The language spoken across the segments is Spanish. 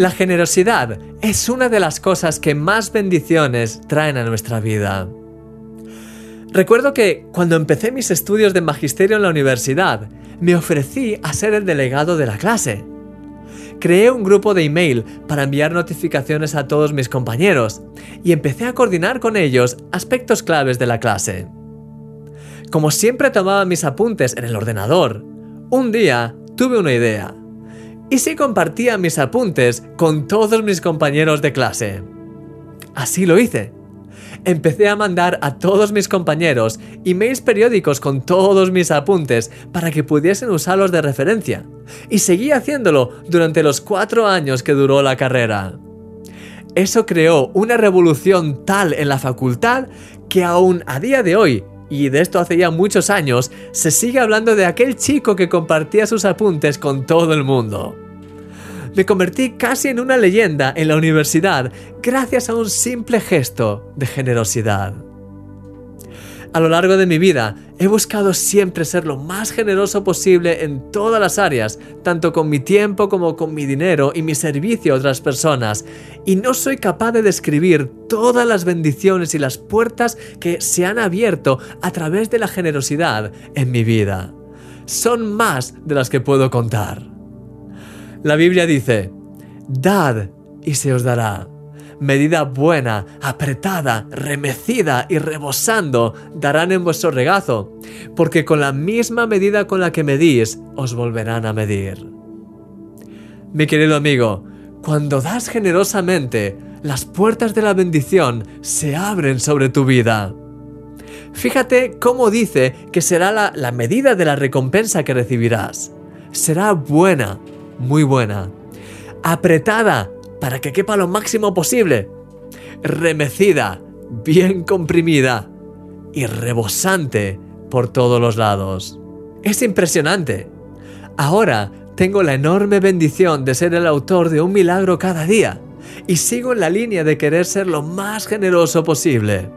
La generosidad es una de las cosas que más bendiciones traen a nuestra vida. Recuerdo que cuando empecé mis estudios de magisterio en la universidad, me ofrecí a ser el delegado de la clase. Creé un grupo de email para enviar notificaciones a todos mis compañeros y empecé a coordinar con ellos aspectos claves de la clase. Como siempre tomaba mis apuntes en el ordenador, un día tuve una idea. ¿Y si compartía mis apuntes con todos mis compañeros de clase? Así lo hice empecé a mandar a todos mis compañeros emails periódicos con todos mis apuntes para que pudiesen usarlos de referencia. Y seguí haciéndolo durante los cuatro años que duró la carrera. Eso creó una revolución tal en la facultad que aún a día de hoy, y de esto hace ya muchos años, se sigue hablando de aquel chico que compartía sus apuntes con todo el mundo me convertí casi en una leyenda en la universidad gracias a un simple gesto de generosidad. A lo largo de mi vida he buscado siempre ser lo más generoso posible en todas las áreas, tanto con mi tiempo como con mi dinero y mi servicio a otras personas, y no soy capaz de describir todas las bendiciones y las puertas que se han abierto a través de la generosidad en mi vida. Son más de las que puedo contar. La Biblia dice, Dad y se os dará. Medida buena, apretada, remecida y rebosando darán en vuestro regazo, porque con la misma medida con la que medís, os volverán a medir. Mi querido amigo, cuando das generosamente, las puertas de la bendición se abren sobre tu vida. Fíjate cómo dice que será la, la medida de la recompensa que recibirás. Será buena, muy buena. Apretada para que quepa lo máximo posible. Remecida, bien comprimida y rebosante por todos los lados. Es impresionante. Ahora tengo la enorme bendición de ser el autor de un milagro cada día y sigo en la línea de querer ser lo más generoso posible.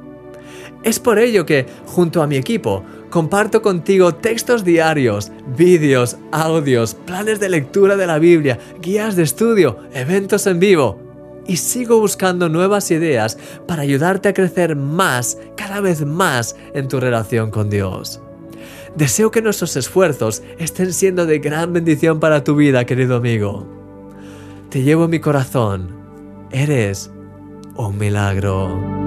Es por ello que, junto a mi equipo, comparto contigo textos diarios, vídeos, audios, planes de lectura de la Biblia, guías de estudio, eventos en vivo. Y sigo buscando nuevas ideas para ayudarte a crecer más, cada vez más, en tu relación con Dios. Deseo que nuestros esfuerzos estén siendo de gran bendición para tu vida, querido amigo. Te llevo en mi corazón. Eres un milagro.